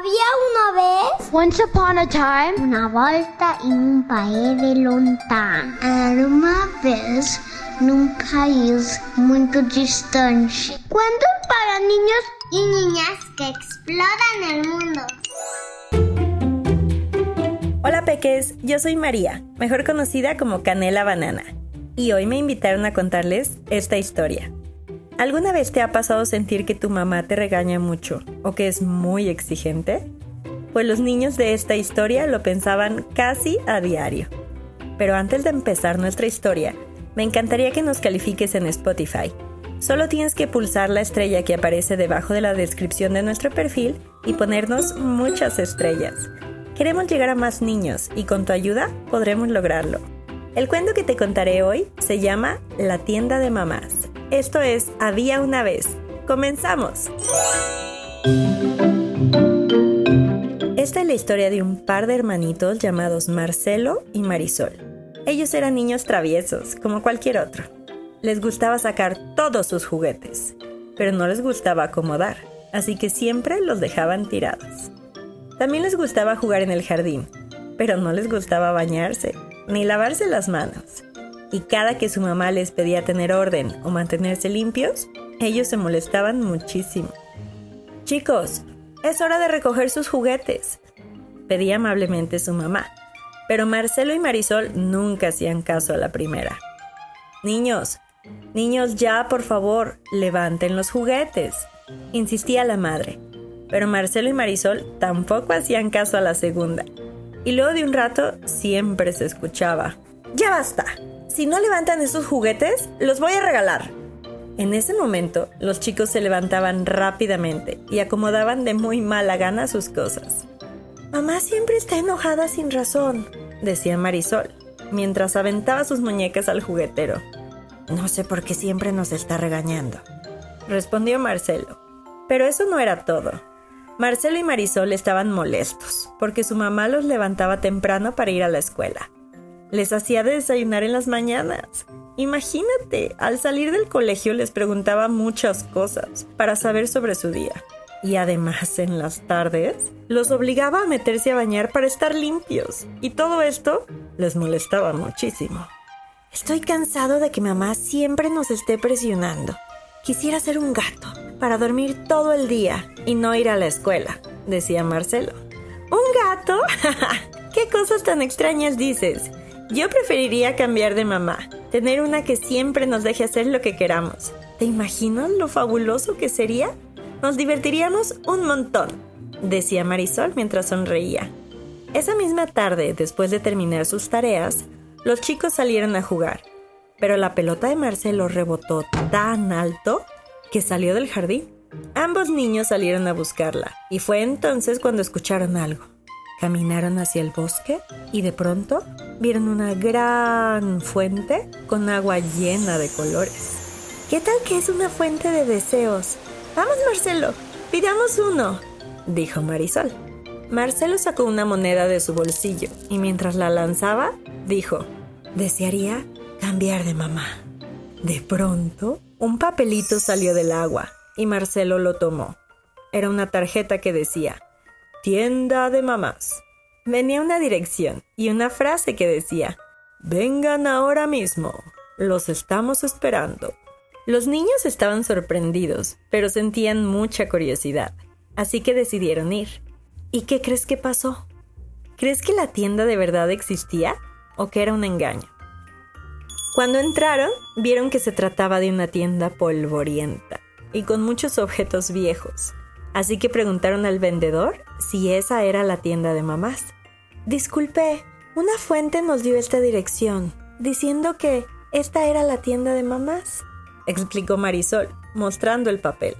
Había una vez Once upon a time, una volta in un paese lontano. Era uma vez num país muito distante. Cuentos para niños y niñas que exploran el mundo. Hola peques, yo soy María, mejor conocida como Canela Banana, y hoy me invitaron a contarles esta historia. ¿Alguna vez te ha pasado sentir que tu mamá te regaña mucho o que es muy exigente? Pues los niños de esta historia lo pensaban casi a diario. Pero antes de empezar nuestra historia, me encantaría que nos califiques en Spotify. Solo tienes que pulsar la estrella que aparece debajo de la descripción de nuestro perfil y ponernos muchas estrellas. Queremos llegar a más niños y con tu ayuda podremos lograrlo. El cuento que te contaré hoy se llama La tienda de mamás. Esto es Había una vez. ¡Comenzamos! Esta es la historia de un par de hermanitos llamados Marcelo y Marisol. Ellos eran niños traviesos, como cualquier otro. Les gustaba sacar todos sus juguetes, pero no les gustaba acomodar, así que siempre los dejaban tirados. También les gustaba jugar en el jardín, pero no les gustaba bañarse, ni lavarse las manos. Y cada que su mamá les pedía tener orden o mantenerse limpios, ellos se molestaban muchísimo. Chicos, es hora de recoger sus juguetes, pedía amablemente su mamá. Pero Marcelo y Marisol nunca hacían caso a la primera. Niños, niños ya, por favor, levanten los juguetes, insistía la madre. Pero Marcelo y Marisol tampoco hacían caso a la segunda. Y luego de un rato siempre se escuchaba. ¡Ya basta! Si no levantan esos juguetes, los voy a regalar. En ese momento, los chicos se levantaban rápidamente y acomodaban de muy mala gana sus cosas. Mamá siempre está enojada sin razón, decía Marisol, mientras aventaba sus muñecas al juguetero. No sé por qué siempre nos está regañando, respondió Marcelo. Pero eso no era todo. Marcelo y Marisol estaban molestos, porque su mamá los levantaba temprano para ir a la escuela. Les hacía desayunar en las mañanas. Imagínate, al salir del colegio les preguntaba muchas cosas para saber sobre su día. Y además en las tardes los obligaba a meterse a bañar para estar limpios. Y todo esto les molestaba muchísimo. Estoy cansado de que mamá siempre nos esté presionando. Quisiera ser un gato para dormir todo el día y no ir a la escuela, decía Marcelo. ¿Un gato? ¿Qué cosas tan extrañas dices? Yo preferiría cambiar de mamá, tener una que siempre nos deje hacer lo que queramos. ¿Te imaginas lo fabuloso que sería? Nos divertiríamos un montón, decía Marisol mientras sonreía. Esa misma tarde, después de terminar sus tareas, los chicos salieron a jugar, pero la pelota de Marcelo rebotó tan alto que salió del jardín. Ambos niños salieron a buscarla, y fue entonces cuando escucharon algo. Caminaron hacia el bosque y de pronto vieron una gran fuente con agua llena de colores. ¿Qué tal que es una fuente de deseos? Vamos, Marcelo, pidamos uno, dijo Marisol. Marcelo sacó una moneda de su bolsillo y mientras la lanzaba, dijo, desearía cambiar de mamá. De pronto, un papelito salió del agua y Marcelo lo tomó. Era una tarjeta que decía, Tienda de mamás. Venía una dirección y una frase que decía, Vengan ahora mismo, los estamos esperando. Los niños estaban sorprendidos, pero sentían mucha curiosidad, así que decidieron ir. ¿Y qué crees que pasó? ¿Crees que la tienda de verdad existía o que era un engaño? Cuando entraron, vieron que se trataba de una tienda polvorienta y con muchos objetos viejos, así que preguntaron al vendedor si esa era la tienda de mamás. Disculpe, una fuente nos dio esta dirección, diciendo que esta era la tienda de mamás, explicó Marisol, mostrando el papel.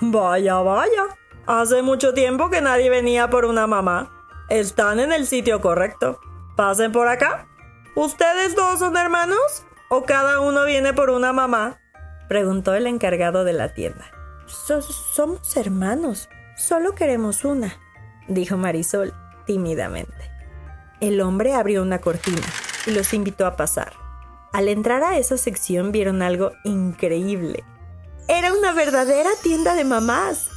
Vaya, vaya. Hace mucho tiempo que nadie venía por una mamá. Están en el sitio correcto. Pasen por acá. ¿Ustedes dos son hermanos? ¿O cada uno viene por una mamá? Preguntó el encargado de la tienda. Somos hermanos. Solo queremos una, dijo Marisol tímidamente. El hombre abrió una cortina y los invitó a pasar. Al entrar a esa sección vieron algo increíble. Era una verdadera tienda de mamás.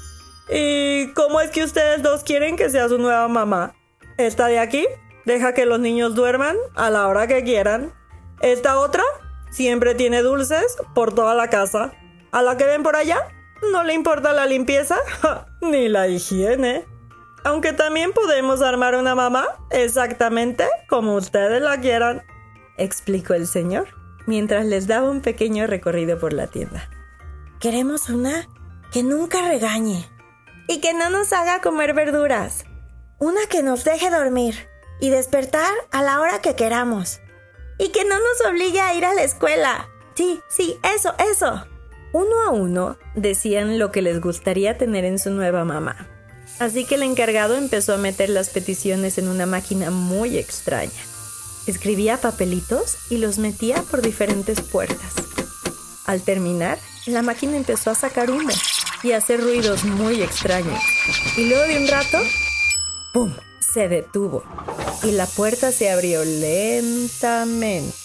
¿Y cómo es que ustedes dos quieren que sea su nueva mamá? Esta de aquí deja que los niños duerman a la hora que quieran. Esta otra siempre tiene dulces por toda la casa. A la que ven por allá no le importa la limpieza ni la higiene. Aunque también podemos armar una mamá exactamente como ustedes la quieran explicó el señor, mientras les daba un pequeño recorrido por la tienda. Queremos una que nunca regañe y que no nos haga comer verduras. Una que nos deje dormir y despertar a la hora que queramos. Y que no nos obligue a ir a la escuela. Sí, sí, eso, eso. Uno a uno decían lo que les gustaría tener en su nueva mamá. Así que el encargado empezó a meter las peticiones en una máquina muy extraña. Escribía papelitos y los metía por diferentes puertas. Al terminar, la máquina empezó a sacar humo y a hacer ruidos muy extraños. Y luego de un rato, ¡pum! se detuvo y la puerta se abrió lentamente.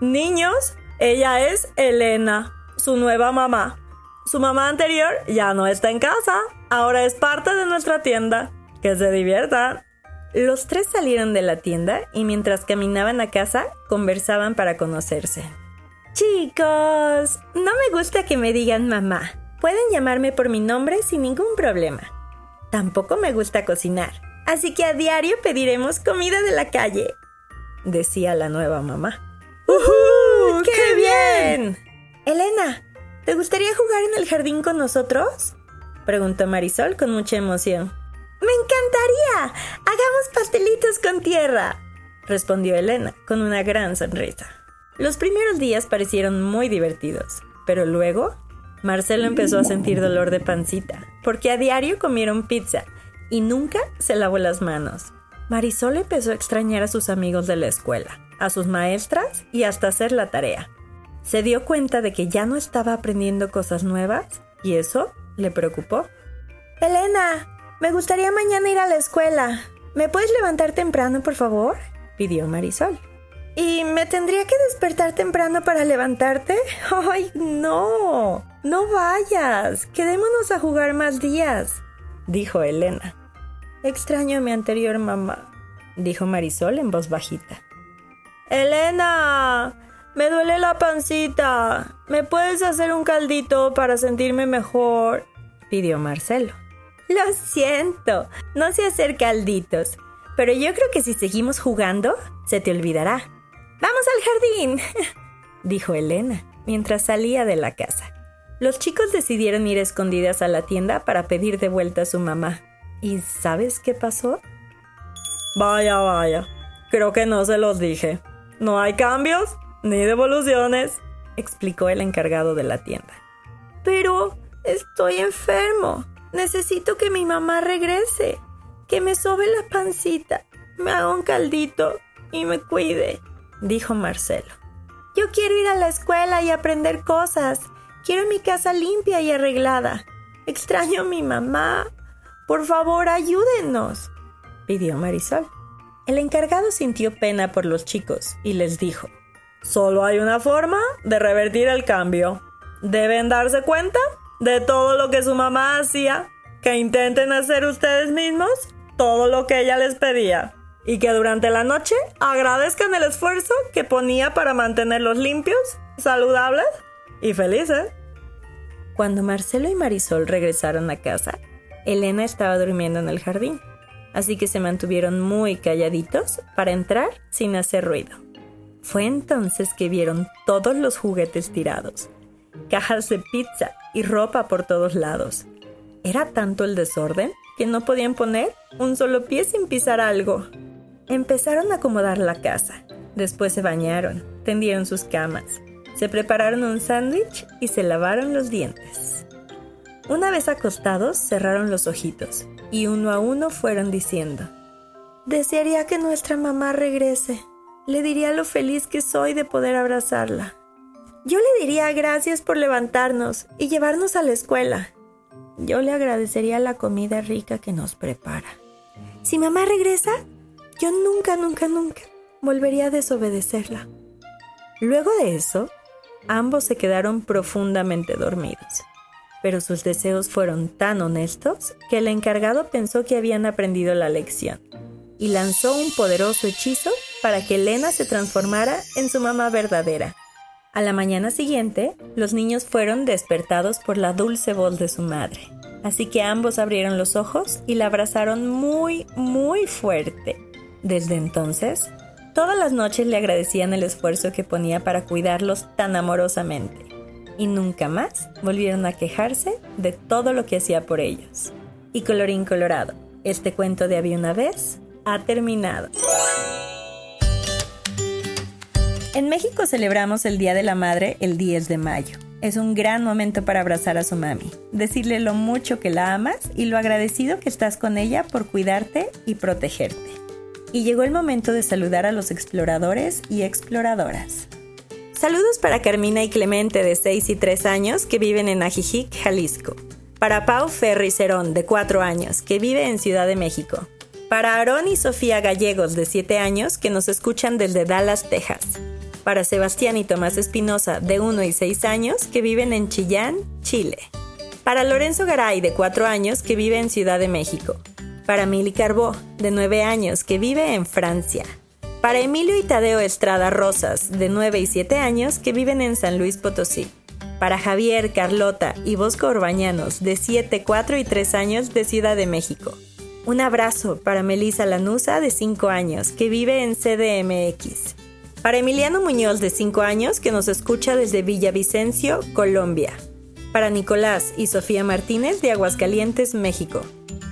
Niños, ella es Elena, su nueva mamá. Su mamá anterior ya no está en casa, ahora es parte de nuestra tienda. Que se diviertan. Los tres salieron de la tienda y mientras caminaban a casa conversaban para conocerse. Chicos, no me gusta que me digan mamá. Pueden llamarme por mi nombre sin ningún problema. Tampoco me gusta cocinar, así que a diario pediremos comida de la calle, decía la nueva mamá. ¡Uh! ¡Qué bien! Elena, ¿te gustaría jugar en el jardín con nosotros? preguntó Marisol con mucha emoción. ¡Me encantaría! Hagamos pastelitos con tierra, respondió Elena con una gran sonrisa. Los primeros días parecieron muy divertidos, pero luego Marcelo empezó a sentir dolor de pancita, porque a diario comieron pizza y nunca se lavó las manos. Marisol empezó a extrañar a sus amigos de la escuela, a sus maestras y hasta hacer la tarea. Se dio cuenta de que ya no estaba aprendiendo cosas nuevas y eso le preocupó. Elena, me gustaría mañana ir a la escuela. ¿Me puedes levantar temprano, por favor? pidió Marisol. ¿Y me tendría que despertar temprano para levantarte? ¡Ay, no! No vayas. Quedémonos a jugar más días, dijo Elena. Extraño a mi anterior mamá, dijo Marisol en voz bajita. Elena, me duele la pancita. ¿Me puedes hacer un caldito para sentirme mejor? pidió Marcelo. Lo siento, no sé hacer calditos, pero yo creo que si seguimos jugando, se te olvidará. ¡Vamos al jardín! dijo Elena, mientras salía de la casa. Los chicos decidieron ir escondidas a la tienda para pedir de vuelta a su mamá. ¿Y sabes qué pasó? Vaya, vaya. Creo que no se los dije. No hay cambios ni devoluciones, explicó el encargado de la tienda. Pero estoy enfermo. Necesito que mi mamá regrese, que me sobe la pancita, me haga un caldito y me cuide, dijo Marcelo. Yo quiero ir a la escuela y aprender cosas. Quiero mi casa limpia y arreglada. Extraño a mi mamá. Por favor, ayúdenos, pidió Marisol. El encargado sintió pena por los chicos y les dijo, Solo hay una forma de revertir el cambio. Deben darse cuenta de todo lo que su mamá hacía, que intenten hacer ustedes mismos todo lo que ella les pedía y que durante la noche agradezcan el esfuerzo que ponía para mantenerlos limpios, saludables Y felices. Cuando Marcelo y Marisol regresaron a casa, Elena estaba durmiendo en el jardín, así que se mantuvieron muy calladitos para entrar sin hacer ruido. Fue entonces que vieron todos los juguetes tirados, cajas de pizza y ropa por todos lados. Era tanto el desorden que no podían poner un solo pie sin pisar algo. Empezaron a acomodar la casa, después se bañaron, tendieron sus camas, se prepararon un sándwich y se lavaron los dientes. Una vez acostados, cerraron los ojitos y uno a uno fueron diciendo, Desearía que nuestra mamá regrese. Le diría lo feliz que soy de poder abrazarla. Yo le diría gracias por levantarnos y llevarnos a la escuela. Yo le agradecería la comida rica que nos prepara. Si mamá regresa, yo nunca, nunca, nunca volvería a desobedecerla. Luego de eso, ambos se quedaron profundamente dormidos. Pero sus deseos fueron tan honestos que el encargado pensó que habían aprendido la lección y lanzó un poderoso hechizo para que Elena se transformara en su mamá verdadera. A la mañana siguiente, los niños fueron despertados por la dulce voz de su madre. Así que ambos abrieron los ojos y la abrazaron muy, muy fuerte. Desde entonces, todas las noches le agradecían el esfuerzo que ponía para cuidarlos tan amorosamente. Y nunca más volvieron a quejarse de todo lo que hacía por ellos. Y colorín colorado, este cuento de había una vez ha terminado. En México celebramos el Día de la Madre el 10 de mayo. Es un gran momento para abrazar a su mami, decirle lo mucho que la amas y lo agradecido que estás con ella por cuidarte y protegerte. Y llegó el momento de saludar a los exploradores y exploradoras. Saludos para Carmina y Clemente de 6 y 3 años que viven en Ajijic, Jalisco. Para Pau Ferri Cerón de 4 años que vive en Ciudad de México. Para Aarón y Sofía Gallegos de 7 años que nos escuchan desde Dallas, Texas para Sebastián y Tomás Espinosa, de 1 y 6 años, que viven en Chillán, Chile. Para Lorenzo Garay, de 4 años, que vive en Ciudad de México. Para Mili Carbó, de 9 años, que vive en Francia. Para Emilio y Tadeo Estrada Rosas, de 9 y 7 años, que viven en San Luis Potosí. Para Javier, Carlota y Bosco Orbañanos, de 7, 4 y 3 años, de Ciudad de México. Un abrazo para Melisa Lanusa, de 5 años, que vive en CDMX. Para Emiliano Muñoz, de 5 años, que nos escucha desde Villavicencio, Colombia. Para Nicolás y Sofía Martínez, de Aguascalientes, México.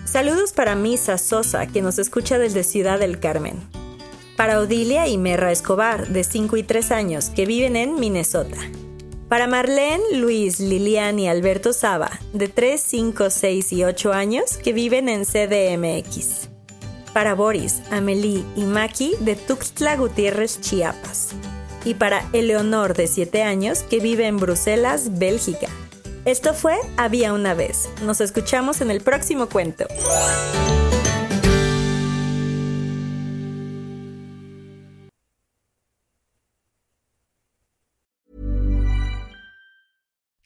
Saludos para Misa Sosa, que nos escucha desde Ciudad del Carmen. Para Odilia y Merra Escobar, de 5 y 3 años, que viven en Minnesota. Para Marlene, Luis, Lilian y Alberto Saba, de 3, 5, 6 y 8 años, que viven en CDMX para Boris, Amelie y Maki de Tuxtla Gutiérrez, Chiapas. Y para Eleonor de 7 años que vive en Bruselas, Bélgica. Esto fue Había una vez. Nos escuchamos en el próximo cuento.